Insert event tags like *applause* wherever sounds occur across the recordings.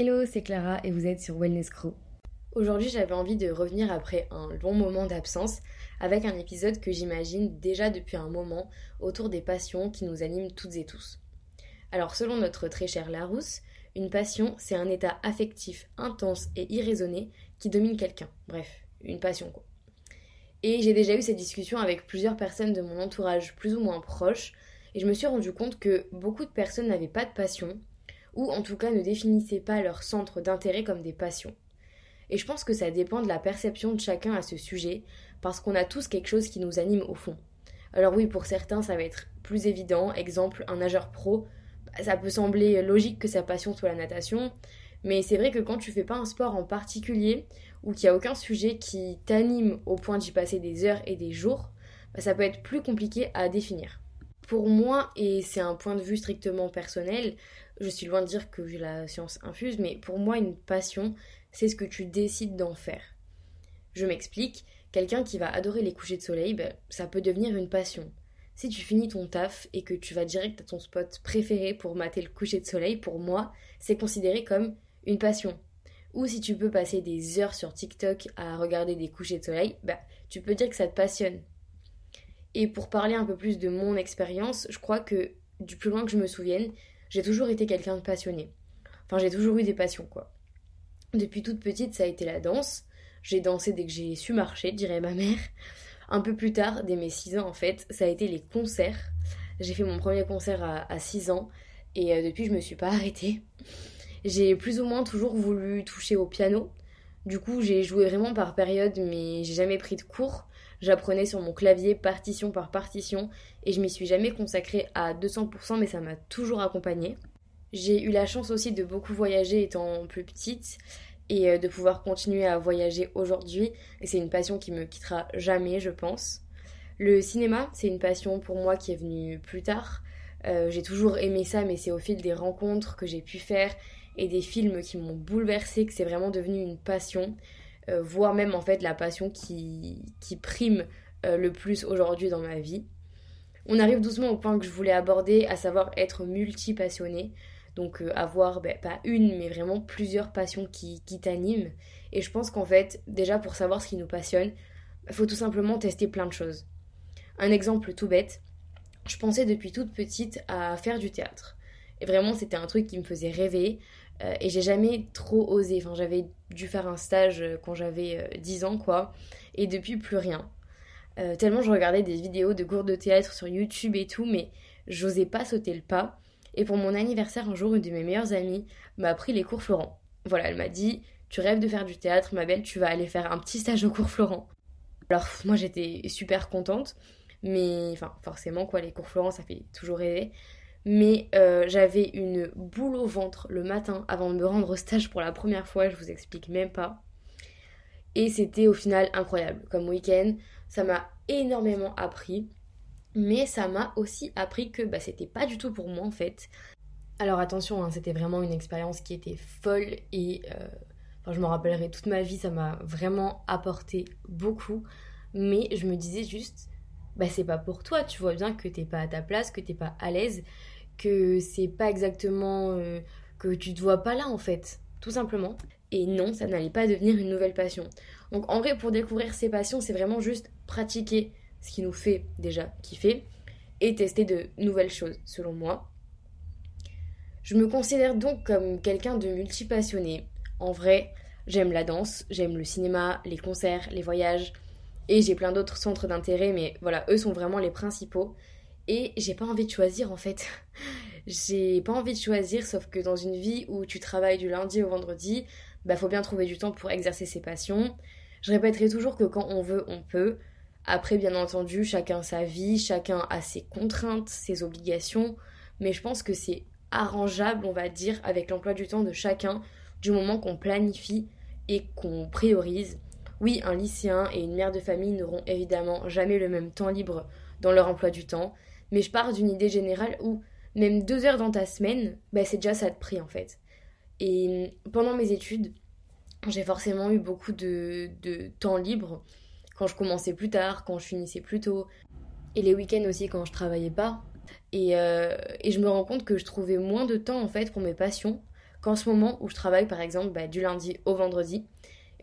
Hello, c'est Clara et vous êtes sur Wellness Crew. Aujourd'hui, j'avais envie de revenir après un long moment d'absence avec un épisode que j'imagine déjà depuis un moment autour des passions qui nous animent toutes et tous. Alors, selon notre très cher Larousse, une passion, c'est un état affectif intense et irraisonné qui domine quelqu'un. Bref, une passion quoi. Et j'ai déjà eu cette discussion avec plusieurs personnes de mon entourage plus ou moins proches, et je me suis rendu compte que beaucoup de personnes n'avaient pas de passion, ou en tout cas ne définissaient pas leur centre d'intérêt comme des passions. Et je pense que ça dépend de la perception de chacun à ce sujet, parce qu'on a tous quelque chose qui nous anime au fond. Alors oui, pour certains, ça va être plus évident. Exemple, un nageur pro, ça peut sembler logique que sa passion soit la natation, mais c'est vrai que quand tu fais pas un sport en particulier, ou qu'il n'y a aucun sujet qui t'anime au point d'y passer des heures et des jours, bah, ça peut être plus compliqué à définir. Pour moi, et c'est un point de vue strictement personnel, je suis loin de dire que la science infuse, mais pour moi, une passion, c'est ce que tu décides d'en faire. Je m'explique, quelqu'un qui va adorer les couchers de soleil, bah, ça peut devenir une passion. Si tu finis ton taf et que tu vas direct à ton spot préféré pour mater le coucher de soleil, pour moi, c'est considéré comme une passion. Ou si tu peux passer des heures sur TikTok à regarder des couchers de soleil, bah, tu peux dire que ça te passionne. Et pour parler un peu plus de mon expérience, je crois que du plus loin que je me souvienne, j'ai toujours été quelqu'un de passionné. Enfin, j'ai toujours eu des passions, quoi. Depuis toute petite, ça a été la danse. J'ai dansé dès que j'ai su marcher, dirait ma mère. Un peu plus tard, dès mes 6 ans en fait, ça a été les concerts. J'ai fait mon premier concert à, à 6 ans et euh, depuis je me suis pas arrêtée. J'ai plus ou moins toujours voulu toucher au piano. Du coup, j'ai joué vraiment par période, mais j'ai jamais pris de cours. J'apprenais sur mon clavier partition par partition et je m'y suis jamais consacrée à 200%, mais ça m'a toujours accompagnée. J'ai eu la chance aussi de beaucoup voyager étant plus petite et euh, de pouvoir continuer à voyager aujourd'hui. Et c'est une passion qui me quittera jamais, je pense. Le cinéma, c'est une passion pour moi qui est venue plus tard. Euh, j'ai toujours aimé ça, mais c'est au fil des rencontres que j'ai pu faire et des films qui m'ont bouleversé que c'est vraiment devenu une passion, voire même en fait la passion qui, qui prime euh, le plus aujourd'hui dans ma vie. On arrive doucement au point que je voulais aborder, à savoir être multi-passionné. Donc euh, avoir ben, pas une, mais vraiment plusieurs passions qui, qui t'animent. Et je pense qu'en fait, déjà pour savoir ce qui nous passionne, il faut tout simplement tester plein de choses. Un exemple tout bête, je pensais depuis toute petite à faire du théâtre. Et vraiment, c'était un truc qui me faisait rêver. Euh, et j'ai jamais trop osé. Enfin, j'avais dû faire un stage euh, quand j'avais 10 euh, ans, quoi. Et depuis, plus rien. tellement je regardais des vidéos de cours de théâtre sur YouTube et tout, mais j'osais pas sauter le pas. Et pour mon anniversaire, un jour, une de mes meilleures amies m'a pris les cours Florent. Voilà, elle m'a dit Tu rêves de faire du théâtre, ma belle, tu vas aller faire un petit stage au cours Florent. Alors, moi, j'étais super contente. Mais, enfin, forcément, quoi, les cours Florent, ça fait toujours rêver mais euh, j'avais une boule au ventre le matin avant de me rendre au stage pour la première fois, je vous explique même pas. Et c'était au final incroyable comme week-end, ça m'a énormément appris, mais ça m'a aussi appris que bah, c'était pas du tout pour moi en fait. Alors attention, hein, c'était vraiment une expérience qui était folle et euh, je m'en rappellerai toute ma vie, ça m'a vraiment apporté beaucoup, mais je me disais juste bah c'est pas pour toi, tu vois bien que t'es pas à ta place, que t'es pas à l'aise, que c'est pas exactement euh, que tu te vois pas là en fait, tout simplement. Et non, ça n'allait pas devenir une nouvelle passion. Donc en vrai, pour découvrir ses passions, c'est vraiment juste pratiquer ce qui nous fait déjà kiffer et tester de nouvelles choses, selon moi. Je me considère donc comme quelqu'un de multipassionné. En vrai, j'aime la danse, j'aime le cinéma, les concerts, les voyages, et j'ai plein d'autres centres d'intérêt, mais voilà, eux sont vraiment les principaux. Et j'ai pas envie de choisir en fait. *laughs* j'ai pas envie de choisir, sauf que dans une vie où tu travailles du lundi au vendredi, bah faut bien trouver du temps pour exercer ses passions. Je répéterai toujours que quand on veut, on peut. Après, bien entendu, chacun sa vie, chacun a ses contraintes, ses obligations, mais je pense que c'est arrangeable, on va dire, avec l'emploi du temps de chacun, du moment qu'on planifie et qu'on priorise. Oui, un lycéen et une mère de famille n'auront évidemment jamais le même temps libre dans leur emploi du temps, mais je pars d'une idée générale où même deux heures dans ta semaine, bah, c'est déjà ça de prix en fait. Et pendant mes études, j'ai forcément eu beaucoup de, temps libre quand je commençais plus tard, quand je finissais plus tôt, et les week-ends aussi quand je travaillais pas. Et, euh, et, je me rends compte que je trouvais moins de temps en fait pour mes passions qu'en ce moment où je travaille par exemple bah, du lundi au vendredi.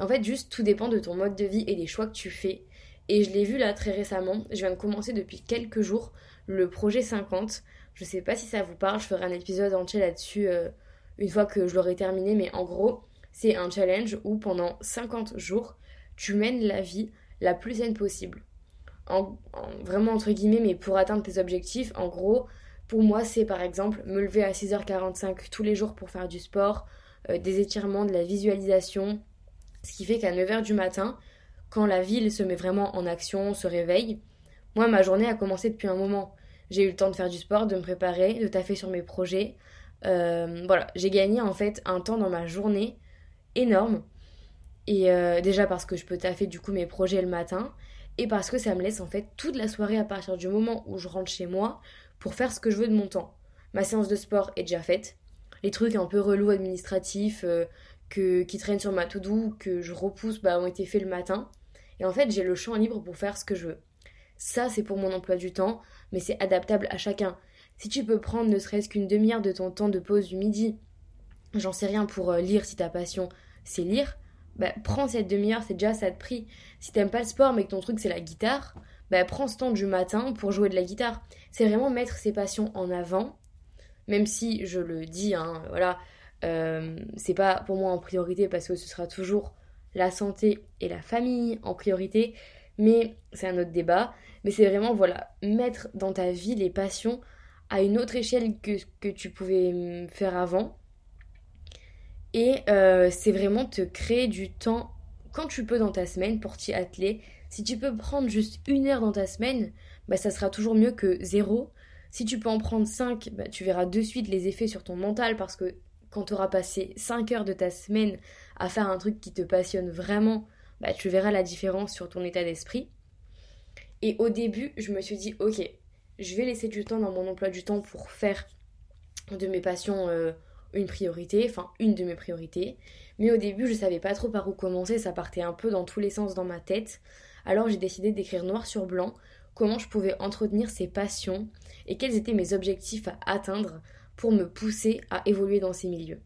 En fait, juste tout dépend de ton mode de vie et des choix que tu fais. Et je l'ai vu là très récemment, je viens de commencer depuis quelques jours le projet 50. Je sais pas si ça vous parle, je ferai un épisode entier là-dessus euh, une fois que je l'aurai terminé, mais en gros, c'est un challenge où pendant 50 jours, tu mènes la vie la plus saine possible. En, vraiment entre guillemets, mais pour atteindre tes objectifs, en gros, pour moi, c'est par exemple me lever à 6h45 tous les jours pour faire du sport, euh, des étirements, de la visualisation, ce qui fait qu'à 9h du matin, quand la ville se met vraiment en action, se réveille, moi, ma journée a commencé depuis un moment. J'ai eu le temps de faire du sport, de me préparer, de taffer sur mes projets. Euh, voilà, j'ai gagné en fait un temps dans ma journée énorme. Et euh, déjà parce que je peux taffer du coup mes projets le matin. Et parce que ça me laisse en fait toute la soirée à partir du moment où je rentre chez moi pour faire ce que je veux de mon temps. Ma séance de sport est déjà faite. Les trucs un peu relous administratifs euh, que, qui traînent sur ma to-do, que je repousse, bah, ont été faits le matin. Et en fait, j'ai le champ libre pour faire ce que je veux. Ça, c'est pour mon emploi du temps, mais c'est adaptable à chacun. Si tu peux prendre ne serait-ce qu'une demi-heure de ton temps de pause du midi, j'en sais rien pour euh, lire si ta passion c'est lire, bah prends cette demi-heure, c'est déjà ça de prix. Si t'aimes pas le sport mais que ton truc c'est la guitare, bah prends ce temps du matin pour jouer de la guitare. C'est vraiment mettre ses passions en avant, même si je le dis, hein, voilà, euh, c'est pas pour moi en priorité parce que ce sera toujours la santé et la famille en priorité, mais c'est un autre débat. Mais c'est vraiment, voilà, mettre dans ta vie les passions à une autre échelle que que tu pouvais mm, faire avant. Et euh, c'est vraiment te créer du temps quand tu peux dans ta semaine pour t'y atteler. Si tu peux prendre juste une heure dans ta semaine, bah, ça sera toujours mieux que zéro. Si tu peux en prendre cinq, bah, tu verras de suite les effets sur ton mental parce que quand tu auras passé cinq heures de ta semaine à faire un truc qui te passionne vraiment, bah, tu verras la différence sur ton état d'esprit. Et au début, je me suis dit, ok, je vais laisser du temps dans mon emploi du temps pour faire de mes passions euh, une priorité, enfin une de mes priorités. Mais au début, je savais pas trop par où commencer, ça partait un peu dans tous les sens dans ma tête. Alors j'ai décidé d'écrire noir sur blanc comment je pouvais entretenir ces passions et quels étaient mes objectifs à atteindre pour me pousser à évoluer dans ces milieux.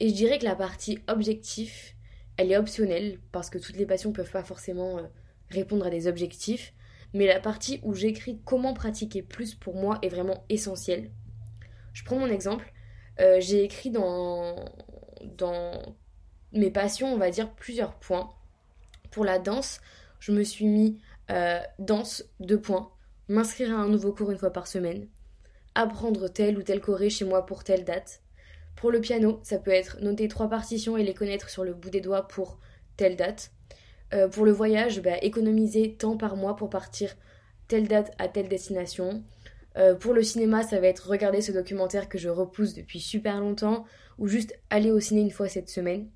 Et je dirais que la partie objectif, elle est optionnelle parce que toutes les passions ne peuvent pas forcément euh, répondre à des objectifs. Mais la partie où j'écris comment pratiquer plus pour moi est vraiment essentielle. Je prends mon exemple. Euh, j'ai écrit dans, dans mes passions, on va dire, plusieurs points. Pour la danse, je me suis mis euh, danse, deux points. M'inscrire à un nouveau cours une fois par semaine. Apprendre tel ou tel choré chez moi pour telle date. Pour le piano, ça peut être noter trois partitions et les connaître sur le bout des doigts pour telle date. Euh, pour le voyage, bah, économiser temps par mois pour partir telle date à telle destination. Euh, pour le cinéma, ça va être regarder ce documentaire que je repousse depuis super longtemps ou juste aller au ciné une fois cette semaine.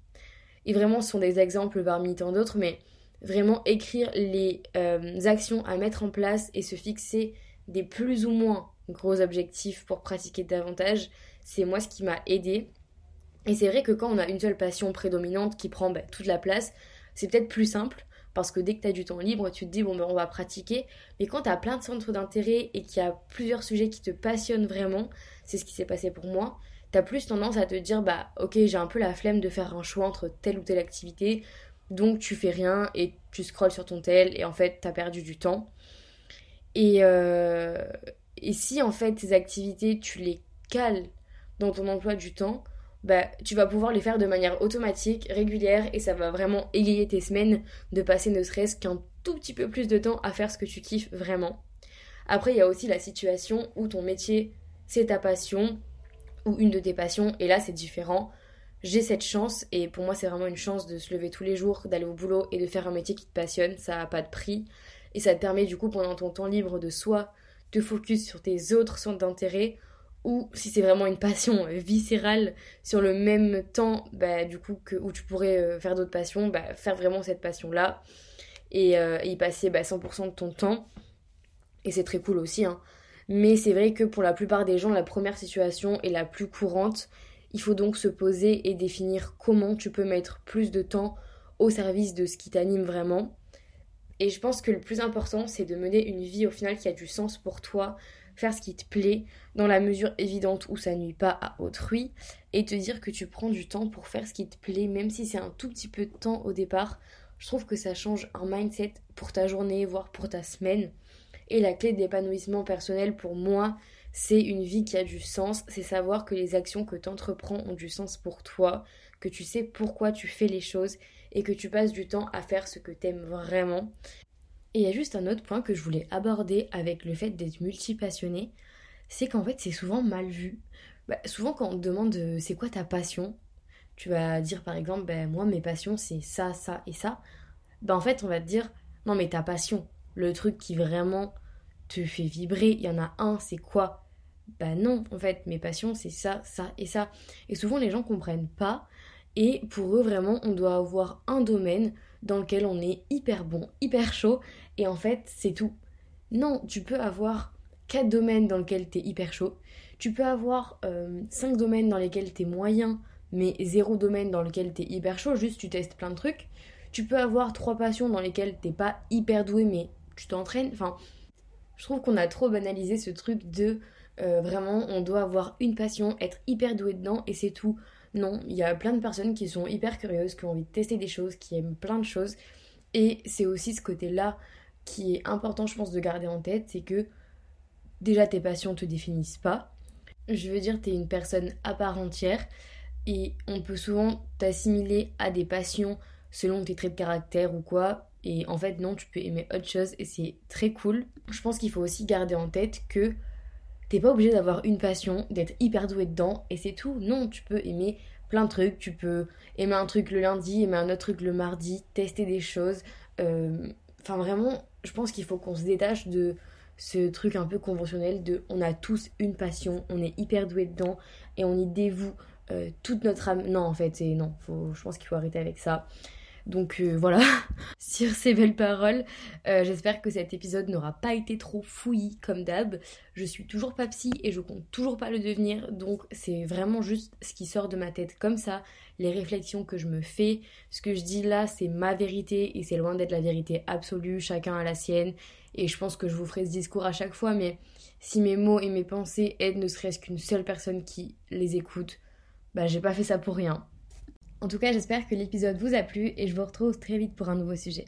Et vraiment, ce sont des exemples parmi tant d'autres, mais vraiment écrire les euh, actions à mettre en place et se fixer des plus ou moins gros objectifs pour pratiquer davantage, c'est moi ce qui m'a aidé. Et c'est vrai que quand on a une seule passion prédominante qui prend bah, toute la place, c'est peut-être plus simple parce que dès que tu as du temps libre, tu te dis bon ben on va pratiquer. Mais quand tu as plein de centres d'intérêt et qu'il y a plusieurs sujets qui te passionnent vraiment, c'est ce qui s'est passé pour moi, tu as plus tendance à te dire bah ok j'ai un peu la flemme de faire un choix entre telle ou telle activité, donc tu fais rien et tu scrolles sur ton tel et en fait tu as perdu du temps. Et, euh, et si en fait tes activités tu les cales dans ton emploi du temps, bah, tu vas pouvoir les faire de manière automatique, régulière, et ça va vraiment égayer tes semaines de passer ne serait-ce qu'un tout petit peu plus de temps à faire ce que tu kiffes vraiment. Après, il y a aussi la situation où ton métier, c'est ta passion, ou une de tes passions, et là, c'est différent. J'ai cette chance, et pour moi, c'est vraiment une chance de se lever tous les jours, d'aller au boulot et de faire un métier qui te passionne, ça n'a pas de prix. Et ça te permet, du coup, pendant ton temps libre, de soit te focus sur tes autres centres d'intérêt, ou si c'est vraiment une passion euh, viscérale sur le même temps bah, du coup que où tu pourrais euh, faire d'autres passions bah, faire vraiment cette passion là et, euh, y passer bah, 100% de ton temps. Et c'est très cool aussi hein. mais c'est vrai que pour la plupart des gens la première situation est la plus courante. Il faut donc se poser et définir comment tu peux mettre plus de temps au service de ce qui t'anime vraiment et je pense que le plus important c'est de mener une vie au final qui a du sens pour toi faire ce qui te plaît dans la mesure évidente où ça nuit pas à autrui et te dire que tu prends du temps pour faire ce qui te plaît même si c'est un tout petit peu de temps au départ. Je trouve que ça change un mindset pour ta journée, voire pour ta semaine. Et la clé d'épanouissement personnel pour moi, c'est une vie qui a du sens, c'est savoir que les actions que tu entreprends ont du sens pour toi, que tu sais pourquoi tu fais les choses et que tu passes du temps à faire ce que t'aimes vraiment. Et il y a juste un autre point que je voulais aborder avec le fait d'être multipassionné, c'est qu'en fait c'est souvent mal vu. Bah, souvent quand on te demande euh, c'est quoi ta passion, tu vas dire par exemple ben moi mes passions c'est ça, ça et ça. Ben en fait on va te dire non mais ta passion, le truc qui vraiment te fait vibrer, il y en a un, c'est quoi? Bah non, en fait, mes passions, c'est ça, ça et ça. Et souvent, les gens comprennent pas. Et pour eux, vraiment, on doit avoir un domaine dans lequel on est hyper bon, hyper chaud. Et en fait, c'est tout. Non, tu peux avoir quatre domaines dans lesquels tu es hyper chaud. Tu peux avoir euh, cinq domaines dans lesquels tu es moyen, mais zéro domaine dans lequel tu es hyper chaud. Juste, tu testes plein de trucs. Tu peux avoir trois passions dans lesquelles t'es pas hyper doué, mais tu t'entraînes. Enfin, je trouve qu'on a trop banalisé ce truc de euh, vraiment on doit avoir une passion, être hyper doué dedans et c'est tout. Non, il y a plein de personnes qui sont hyper curieuses, qui ont envie de tester des choses, qui aiment plein de choses. Et c'est aussi ce côté-là qui est important, je pense, de garder en tête, c'est que déjà tes passions te définissent pas. Je veux dire, tu es une personne à part entière et on peut souvent t'assimiler à des passions selon tes traits de caractère ou quoi. Et en fait, non, tu peux aimer autre chose et c'est très cool. Je pense qu'il faut aussi garder en tête que t'es pas obligé d'avoir une passion, d'être hyper doué dedans et c'est tout. Non, tu peux aimer plein de trucs. Tu peux aimer un truc le lundi, aimer un autre truc le mardi, tester des choses. Euh, enfin, vraiment, je pense qu'il faut qu'on se détache de ce truc un peu conventionnel de on a tous une passion, on est hyper doué dedans et on y dévoue euh, toute notre âme. Non, en fait, non. Je pense qu'il faut arrêter avec ça. Donc euh, voilà, *laughs* sur ces belles paroles, euh, j'espère que cet épisode n'aura pas été trop fouillis comme d'hab. Je suis toujours pas psy et je compte toujours pas le devenir, donc c'est vraiment juste ce qui sort de ma tête comme ça, les réflexions que je me fais. Ce que je dis là, c'est ma vérité et c'est loin d'être la vérité absolue, chacun a la sienne. Et je pense que je vous ferai ce discours à chaque fois, mais si mes mots et mes pensées aident ne serait-ce qu'une seule personne qui les écoute, bah j'ai pas fait ça pour rien. En tout cas, j'espère que l'épisode vous a plu et je vous retrouve très vite pour un nouveau sujet.